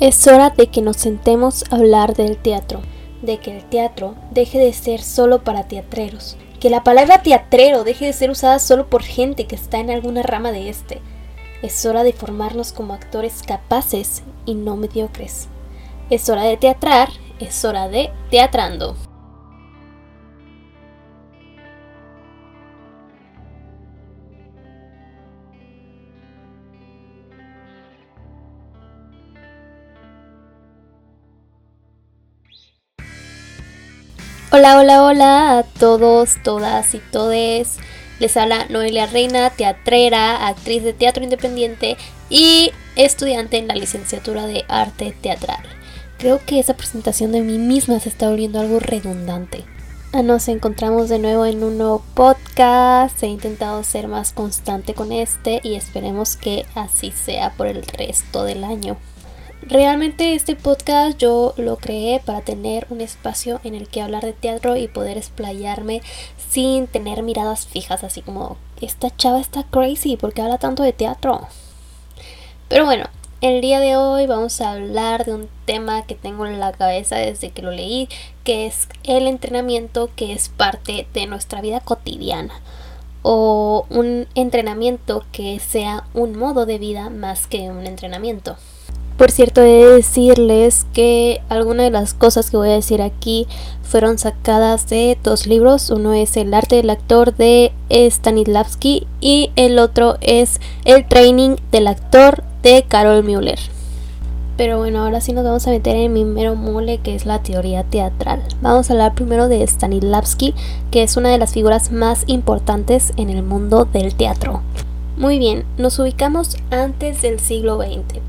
Es hora de que nos sentemos a hablar del teatro, de que el teatro deje de ser solo para teatreros, que la palabra teatrero deje de ser usada solo por gente que está en alguna rama de este. Es hora de formarnos como actores capaces y no mediocres. Es hora de teatrar, es hora de teatrando. Hola, hola, hola a todos, todas y todes. Les habla Noelia Reina, teatrera, actriz de teatro independiente y estudiante en la licenciatura de arte teatral. Creo que esa presentación de mí misma se está volviendo algo redundante. Ah, nos encontramos de nuevo en un nuevo podcast. He intentado ser más constante con este y esperemos que así sea por el resto del año. Realmente este podcast yo lo creé para tener un espacio en el que hablar de teatro y poder explayarme sin tener miradas fijas, así como esta chava está crazy porque habla tanto de teatro. Pero bueno, el día de hoy vamos a hablar de un tema que tengo en la cabeza desde que lo leí, que es el entrenamiento que es parte de nuestra vida cotidiana o un entrenamiento que sea un modo de vida más que un entrenamiento. Por cierto, he de decirles que algunas de las cosas que voy a decir aquí fueron sacadas de dos libros. Uno es El arte del actor de Stanislavski y el otro es El training del actor de Carol Müller. Pero bueno, ahora sí nos vamos a meter en mi mero mole que es la teoría teatral. Vamos a hablar primero de Stanislavski, que es una de las figuras más importantes en el mundo del teatro. Muy bien, nos ubicamos antes del siglo XX.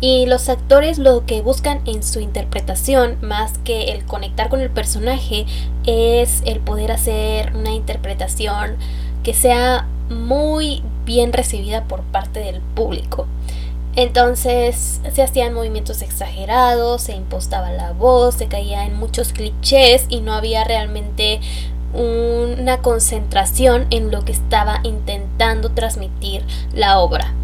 Y los actores lo que buscan en su interpretación, más que el conectar con el personaje, es el poder hacer una interpretación que sea muy bien recibida por parte del público. Entonces se hacían movimientos exagerados, se impostaba la voz, se caía en muchos clichés y no había realmente una concentración en lo que estaba intentando transmitir la obra.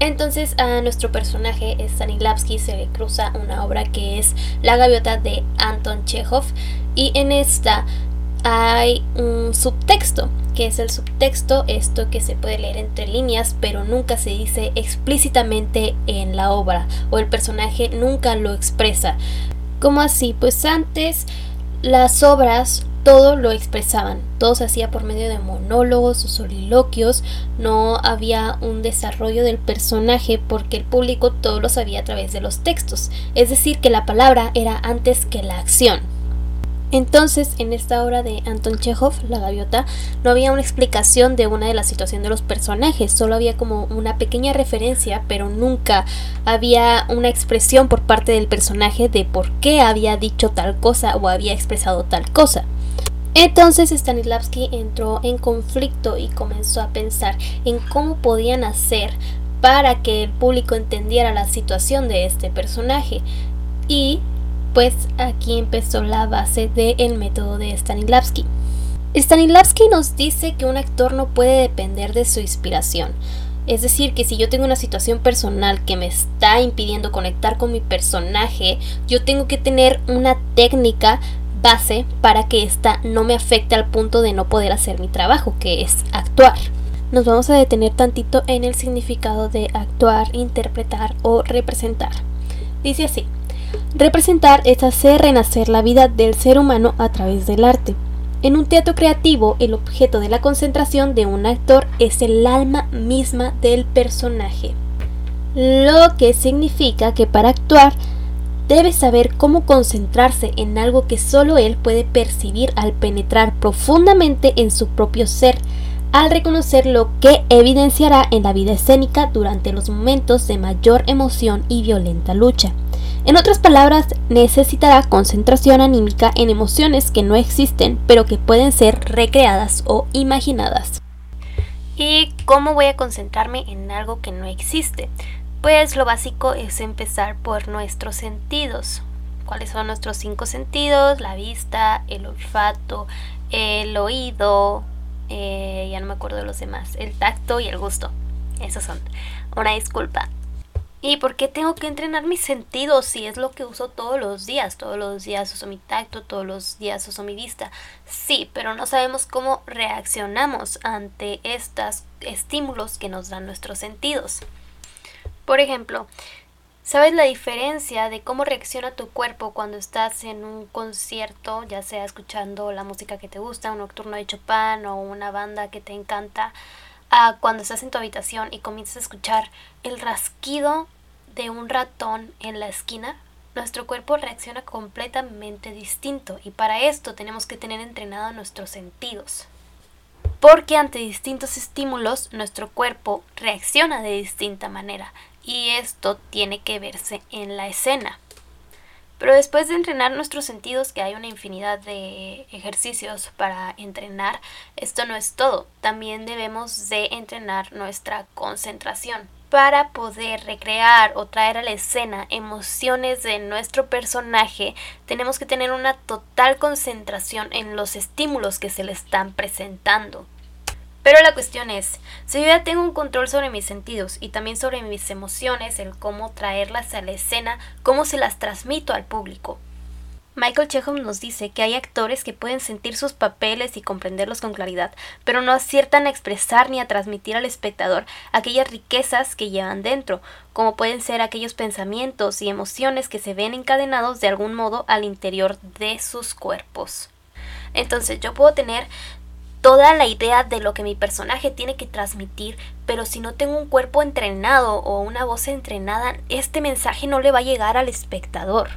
Entonces a nuestro personaje Stanislavski se le cruza una obra que es La gaviota de Anton Chekhov y en esta hay un subtexto, que es el subtexto, esto que se puede leer entre líneas, pero nunca se dice explícitamente en la obra o el personaje nunca lo expresa. ¿Cómo así? Pues antes las obras todo lo expresaban, todo se hacía por medio de monólogos o soliloquios, no había un desarrollo del personaje porque el público todo lo sabía a través de los textos, es decir, que la palabra era antes que la acción. Entonces, en esta obra de Anton Chekhov, La Gaviota, no había una explicación de una de las situaciones de los personajes, solo había como una pequeña referencia, pero nunca había una expresión por parte del personaje de por qué había dicho tal cosa o había expresado tal cosa. Entonces Stanislavski entró en conflicto y comenzó a pensar en cómo podían hacer para que el público entendiera la situación de este personaje. Y pues aquí empezó la base del método de Stanislavski. Stanislavski nos dice que un actor no puede depender de su inspiración. Es decir, que si yo tengo una situación personal que me está impidiendo conectar con mi personaje, yo tengo que tener una técnica base para que ésta no me afecte al punto de no poder hacer mi trabajo, que es actuar. Nos vamos a detener tantito en el significado de actuar, interpretar o representar. Dice así, representar es hacer renacer la vida del ser humano a través del arte. En un teatro creativo, el objeto de la concentración de un actor es el alma misma del personaje. Lo que significa que para actuar debe saber cómo concentrarse en algo que solo él puede percibir al penetrar profundamente en su propio ser, al reconocer lo que evidenciará en la vida escénica durante los momentos de mayor emoción y violenta lucha. En otras palabras, necesitará concentración anímica en emociones que no existen, pero que pueden ser recreadas o imaginadas. ¿Y cómo voy a concentrarme en algo que no existe? Pues lo básico es empezar por nuestros sentidos. ¿Cuáles son nuestros cinco sentidos? La vista, el olfato, el oído, eh, ya no me acuerdo de los demás, el tacto y el gusto. Esos son. Una disculpa. ¿Y por qué tengo que entrenar mis sentidos si es lo que uso todos los días? Todos los días uso mi tacto, todos los días uso mi vista. Sí, pero no sabemos cómo reaccionamos ante estos estímulos que nos dan nuestros sentidos. Por ejemplo, ¿sabes la diferencia de cómo reacciona tu cuerpo cuando estás en un concierto, ya sea escuchando la música que te gusta, un nocturno de Chopin o una banda que te encanta? a cuando estás en tu habitación y comienzas a escuchar el rasquido de un ratón en la esquina, nuestro cuerpo reacciona completamente distinto y para esto tenemos que tener entrenado nuestros sentidos. Porque ante distintos estímulos nuestro cuerpo reacciona de distinta manera y esto tiene que verse en la escena. Pero después de entrenar nuestros sentidos, que hay una infinidad de ejercicios para entrenar, esto no es todo. También debemos de entrenar nuestra concentración para poder recrear o traer a la escena emociones de nuestro personaje, tenemos que tener una total concentración en los estímulos que se le están presentando. Pero la cuestión es, si yo ya tengo un control sobre mis sentidos y también sobre mis emociones, el cómo traerlas a la escena, cómo se las transmito al público. Michael Chekhov nos dice que hay actores que pueden sentir sus papeles y comprenderlos con claridad, pero no aciertan a expresar ni a transmitir al espectador aquellas riquezas que llevan dentro, como pueden ser aquellos pensamientos y emociones que se ven encadenados de algún modo al interior de sus cuerpos. Entonces yo puedo tener toda la idea de lo que mi personaje tiene que transmitir, pero si no tengo un cuerpo entrenado o una voz entrenada, este mensaje no le va a llegar al espectador.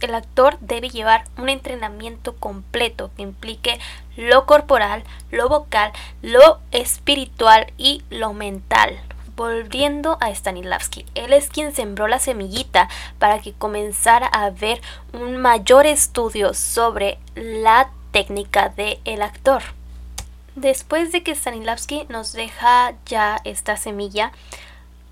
El actor debe llevar un entrenamiento completo que implique lo corporal, lo vocal, lo espiritual y lo mental. Volviendo a Stanislavski, él es quien sembró la semillita para que comenzara a haber un mayor estudio sobre la técnica del el actor. Después de que Stanislavski nos deja ya esta semilla,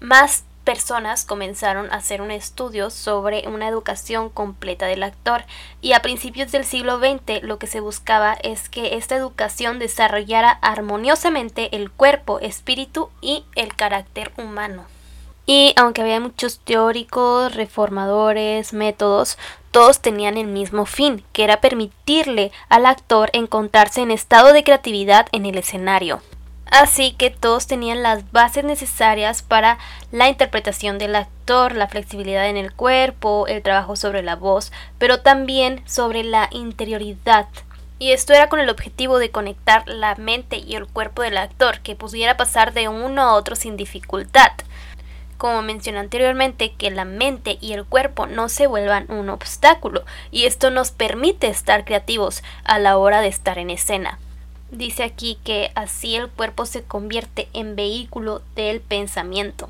más personas comenzaron a hacer un estudio sobre una educación completa del actor y a principios del siglo XX lo que se buscaba es que esta educación desarrollara armoniosamente el cuerpo, espíritu y el carácter humano. Y aunque había muchos teóricos, reformadores, métodos, todos tenían el mismo fin, que era permitirle al actor encontrarse en estado de creatividad en el escenario. Así que todos tenían las bases necesarias para la interpretación del actor, la flexibilidad en el cuerpo, el trabajo sobre la voz, pero también sobre la interioridad. Y esto era con el objetivo de conectar la mente y el cuerpo del actor, que pudiera pasar de uno a otro sin dificultad como mencioné anteriormente, que la mente y el cuerpo no se vuelvan un obstáculo, y esto nos permite estar creativos a la hora de estar en escena. Dice aquí que así el cuerpo se convierte en vehículo del pensamiento.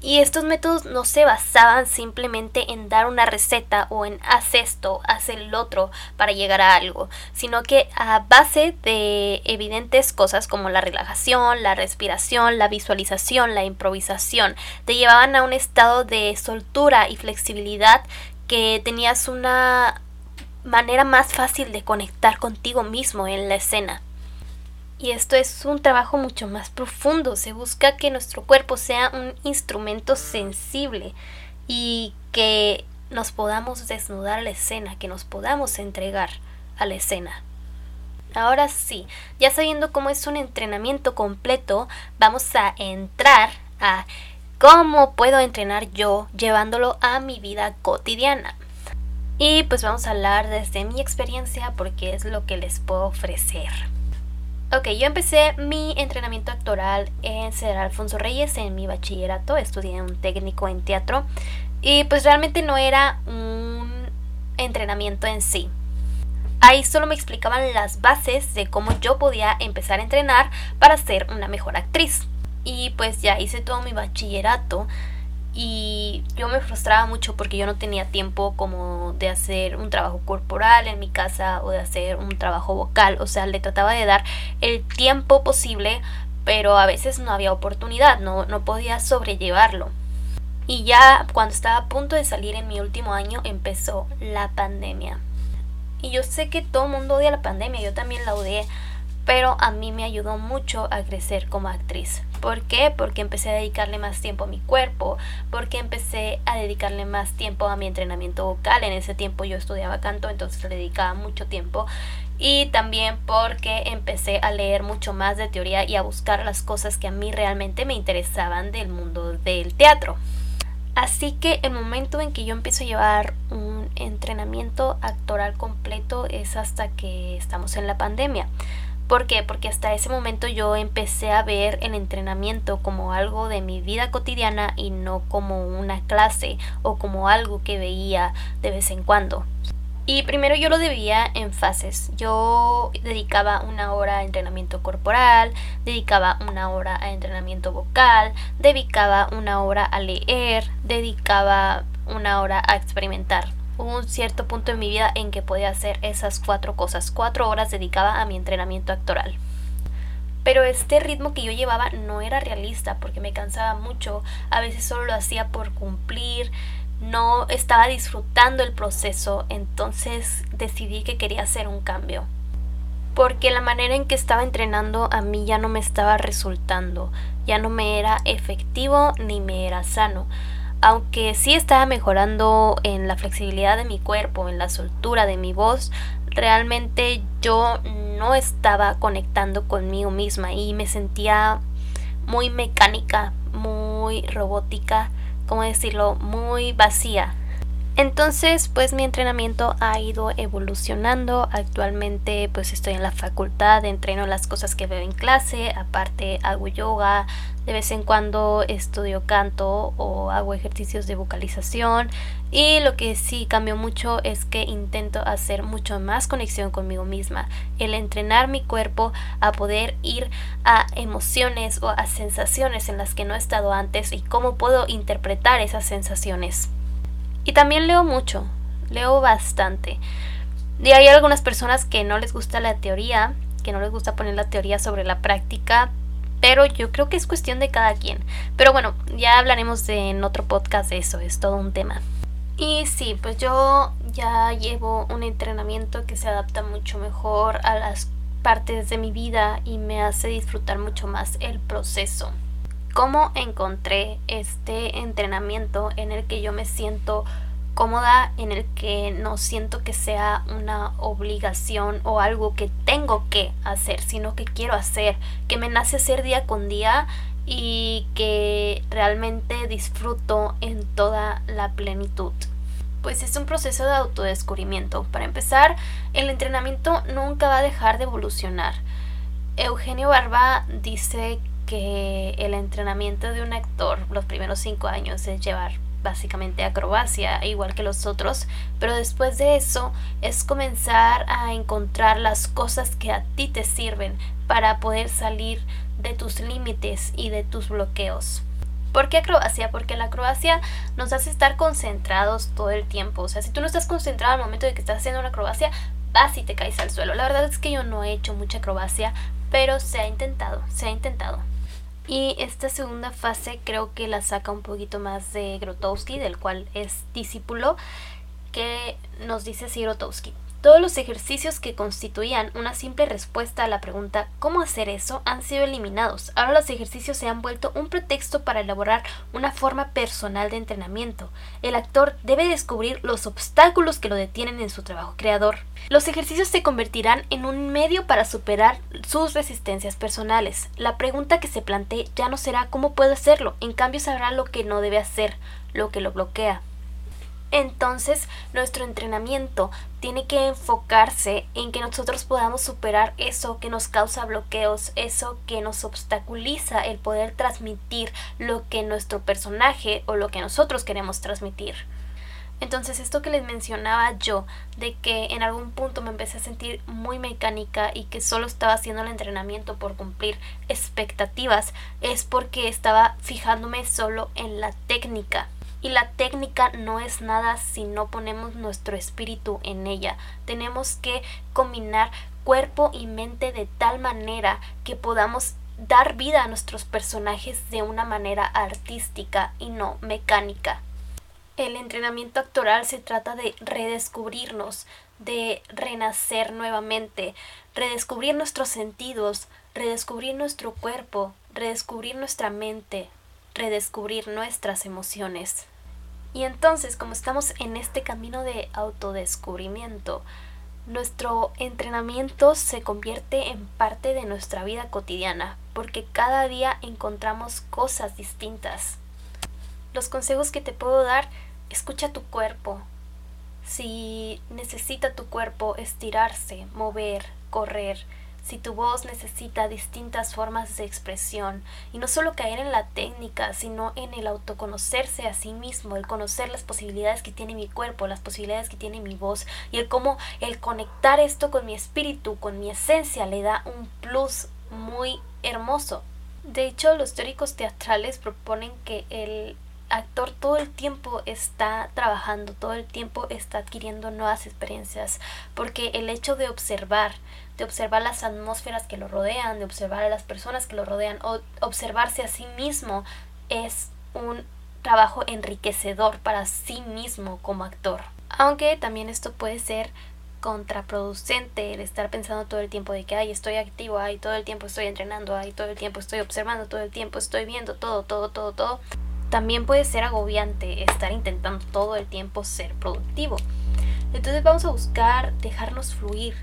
Y estos métodos no se basaban simplemente en dar una receta o en haz esto, haz el otro para llegar a algo, sino que a base de evidentes cosas como la relajación, la respiración, la visualización, la improvisación, te llevaban a un estado de soltura y flexibilidad que tenías una manera más fácil de conectar contigo mismo en la escena. Y esto es un trabajo mucho más profundo. Se busca que nuestro cuerpo sea un instrumento sensible y que nos podamos desnudar a la escena, que nos podamos entregar a la escena. Ahora sí, ya sabiendo cómo es un entrenamiento completo, vamos a entrar a cómo puedo entrenar yo llevándolo a mi vida cotidiana. Y pues vamos a hablar desde mi experiencia porque es lo que les puedo ofrecer. Ok, yo empecé mi entrenamiento actoral en Cedral Alfonso Reyes en mi bachillerato, estudié un técnico en teatro y pues realmente no era un entrenamiento en sí. Ahí solo me explicaban las bases de cómo yo podía empezar a entrenar para ser una mejor actriz. Y pues ya hice todo mi bachillerato y yo me frustraba mucho porque yo no tenía tiempo como de hacer un trabajo corporal en mi casa o de hacer un trabajo vocal, o sea, le trataba de dar el tiempo posible, pero a veces no había oportunidad, no, no podía sobrellevarlo. Y ya cuando estaba a punto de salir en mi último año empezó la pandemia. Y yo sé que todo mundo odia la pandemia, yo también la odié, pero a mí me ayudó mucho a crecer como actriz. ¿Por qué? Porque empecé a dedicarle más tiempo a mi cuerpo, porque empecé a dedicarle más tiempo a mi entrenamiento vocal. En ese tiempo yo estudiaba canto, entonces le dedicaba mucho tiempo. Y también porque empecé a leer mucho más de teoría y a buscar las cosas que a mí realmente me interesaban del mundo del teatro. Así que el momento en que yo empiezo a llevar un entrenamiento actoral completo es hasta que estamos en la pandemia. ¿Por qué? Porque hasta ese momento yo empecé a ver el entrenamiento como algo de mi vida cotidiana y no como una clase o como algo que veía de vez en cuando. Y primero yo lo debía en fases. Yo dedicaba una hora a entrenamiento corporal, dedicaba una hora a entrenamiento vocal, dedicaba una hora a leer, dedicaba una hora a experimentar hubo un cierto punto en mi vida en que podía hacer esas cuatro cosas. Cuatro horas dedicaba a mi entrenamiento actoral. Pero este ritmo que yo llevaba no era realista porque me cansaba mucho. A veces solo lo hacía por cumplir. No estaba disfrutando el proceso. Entonces decidí que quería hacer un cambio. Porque la manera en que estaba entrenando a mí ya no me estaba resultando. Ya no me era efectivo ni me era sano aunque sí estaba mejorando en la flexibilidad de mi cuerpo, en la soltura de mi voz, realmente yo no estaba conectando conmigo misma y me sentía muy mecánica, muy robótica, como decirlo, muy vacía. Entonces, pues mi entrenamiento ha ido evolucionando. Actualmente, pues estoy en la facultad, entreno las cosas que veo en clase, aparte hago yoga, de vez en cuando estudio canto o hago ejercicios de vocalización. Y lo que sí cambió mucho es que intento hacer mucho más conexión conmigo misma, el entrenar mi cuerpo a poder ir a emociones o a sensaciones en las que no he estado antes y cómo puedo interpretar esas sensaciones. Y también leo mucho, leo bastante. Y hay algunas personas que no les gusta la teoría, que no les gusta poner la teoría sobre la práctica, pero yo creo que es cuestión de cada quien. Pero bueno, ya hablaremos en otro podcast de eso, es todo un tema. Y sí, pues yo ya llevo un entrenamiento que se adapta mucho mejor a las partes de mi vida y me hace disfrutar mucho más el proceso cómo encontré este entrenamiento en el que yo me siento cómoda, en el que no siento que sea una obligación o algo que tengo que hacer, sino que quiero hacer, que me nace hacer día con día y que realmente disfruto en toda la plenitud. Pues es un proceso de autodescubrimiento. Para empezar, el entrenamiento nunca va a dejar de evolucionar. Eugenio Barba dice que el entrenamiento de un actor los primeros cinco años es llevar básicamente acrobacia, igual que los otros, pero después de eso es comenzar a encontrar las cosas que a ti te sirven para poder salir de tus límites y de tus bloqueos. ¿Por qué acrobacia? Porque la acrobacia nos hace estar concentrados todo el tiempo. O sea, si tú no estás concentrado al momento de que estás haciendo una acrobacia, vas y te caes al suelo. La verdad es que yo no he hecho mucha acrobacia, pero se ha intentado, se ha intentado. Y esta segunda fase creo que la saca un poquito más de Grotowski, del cual es discípulo, que nos dice así Grotowski. Todos los ejercicios que constituían una simple respuesta a la pregunta ¿cómo hacer eso? han sido eliminados. Ahora los ejercicios se han vuelto un pretexto para elaborar una forma personal de entrenamiento. El actor debe descubrir los obstáculos que lo detienen en su trabajo creador. Los ejercicios se convertirán en un medio para superar sus resistencias personales. La pregunta que se plantee ya no será ¿cómo puedo hacerlo? En cambio sabrá lo que no debe hacer, lo que lo bloquea. Entonces, nuestro entrenamiento tiene que enfocarse en que nosotros podamos superar eso que nos causa bloqueos, eso que nos obstaculiza el poder transmitir lo que nuestro personaje o lo que nosotros queremos transmitir. Entonces esto que les mencionaba yo, de que en algún punto me empecé a sentir muy mecánica y que solo estaba haciendo el entrenamiento por cumplir expectativas, es porque estaba fijándome solo en la técnica y la técnica no es nada si no ponemos nuestro espíritu en ella. Tenemos que combinar cuerpo y mente de tal manera que podamos dar vida a nuestros personajes de una manera artística y no mecánica. El entrenamiento actoral se trata de redescubrirnos, de renacer nuevamente, redescubrir nuestros sentidos, redescubrir nuestro cuerpo, redescubrir nuestra mente, redescubrir nuestras emociones. Y entonces, como estamos en este camino de autodescubrimiento, nuestro entrenamiento se convierte en parte de nuestra vida cotidiana, porque cada día encontramos cosas distintas. Los consejos que te puedo dar, escucha tu cuerpo. Si necesita tu cuerpo estirarse, mover, correr, si tu voz necesita distintas formas de expresión y no solo caer en la técnica, sino en el autoconocerse a sí mismo, el conocer las posibilidades que tiene mi cuerpo, las posibilidades que tiene mi voz y el cómo el conectar esto con mi espíritu, con mi esencia, le da un plus muy hermoso. De hecho, los teóricos teatrales proponen que el actor todo el tiempo está trabajando, todo el tiempo está adquiriendo nuevas experiencias, porque el hecho de observar, de observar las atmósferas que lo rodean, de observar a las personas que lo rodean, o observarse a sí mismo, es un trabajo enriquecedor para sí mismo como actor. Aunque también esto puede ser contraproducente el estar pensando todo el tiempo de que ay estoy activo, ay todo el tiempo estoy entrenando, ay todo el tiempo estoy observando, todo el tiempo estoy viendo todo, todo, todo, todo también puede ser agobiante estar intentando todo el tiempo ser productivo. Entonces vamos a buscar dejarnos fluir,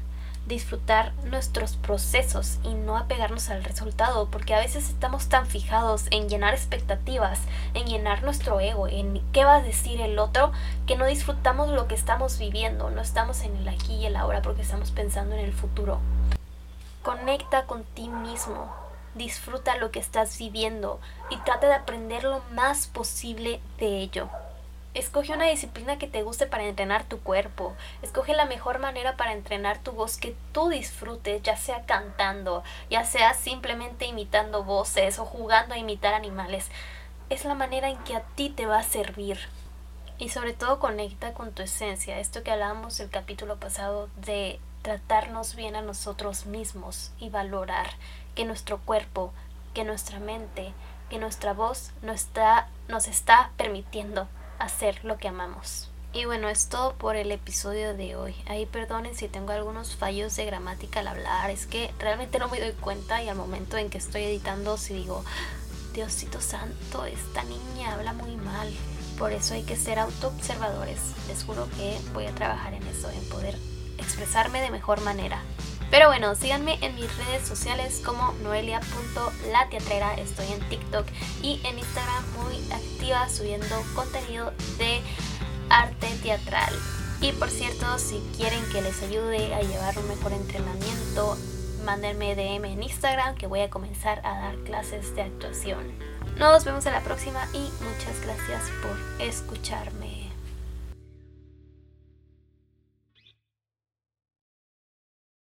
disfrutar nuestros procesos y no apegarnos al resultado, porque a veces estamos tan fijados en llenar expectativas, en llenar nuestro ego, en qué va a decir el otro, que no disfrutamos lo que estamos viviendo, no estamos en el aquí y el ahora porque estamos pensando en el futuro. Conecta con ti mismo, disfruta lo que estás viviendo y trata de aprender lo más posible de ello. Escoge una disciplina que te guste para entrenar tu cuerpo. Escoge la mejor manera para entrenar tu voz que tú disfrutes, ya sea cantando, ya sea simplemente imitando voces o jugando a imitar animales. Es la manera en que a ti te va a servir. Y sobre todo conecta con tu esencia, esto que hablábamos el capítulo pasado de tratarnos bien a nosotros mismos y valorar que nuestro cuerpo, que nuestra mente, que nuestra voz nos está, permitiendo hacer lo que amamos. Y bueno, es todo por el episodio de hoy. Ahí perdonen si tengo algunos fallos de gramática al hablar. Es que realmente no me doy cuenta y al momento en que estoy editando si digo, Diosito Santo, esta niña habla muy mal. Por eso hay que ser autoobservadores. Les juro que voy a trabajar en eso, en poder expresarme de mejor manera. Pero bueno, síganme en mis redes sociales como noelia.lateatrera, estoy en TikTok y en Instagram muy activa subiendo contenido de arte teatral. Y por cierto, si quieren que les ayude a llevar un mejor entrenamiento, mándenme DM en Instagram que voy a comenzar a dar clases de actuación. Nos vemos en la próxima y muchas gracias por escucharme.